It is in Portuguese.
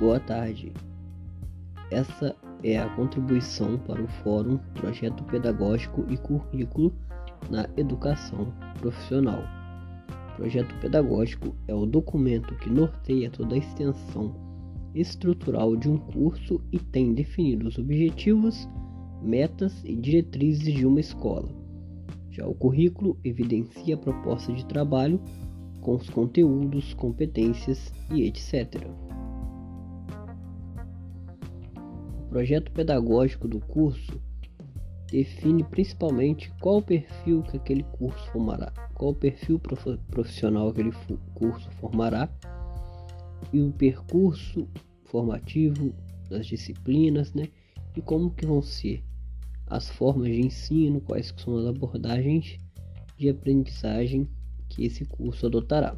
Boa tarde. Essa é a contribuição para o Fórum Projeto Pedagógico e Currículo na Educação Profissional. Projeto pedagógico é o documento que norteia toda a extensão estrutural de um curso e tem definido os objetivos, metas e diretrizes de uma escola. Já o currículo evidencia a proposta de trabalho com os conteúdos, competências e etc. projeto pedagógico do curso define principalmente qual o perfil que aquele curso formará, qual o perfil profissional aquele curso formará e o percurso formativo das disciplinas, né? E como que vão ser as formas de ensino, quais são as abordagens de aprendizagem que esse curso adotará.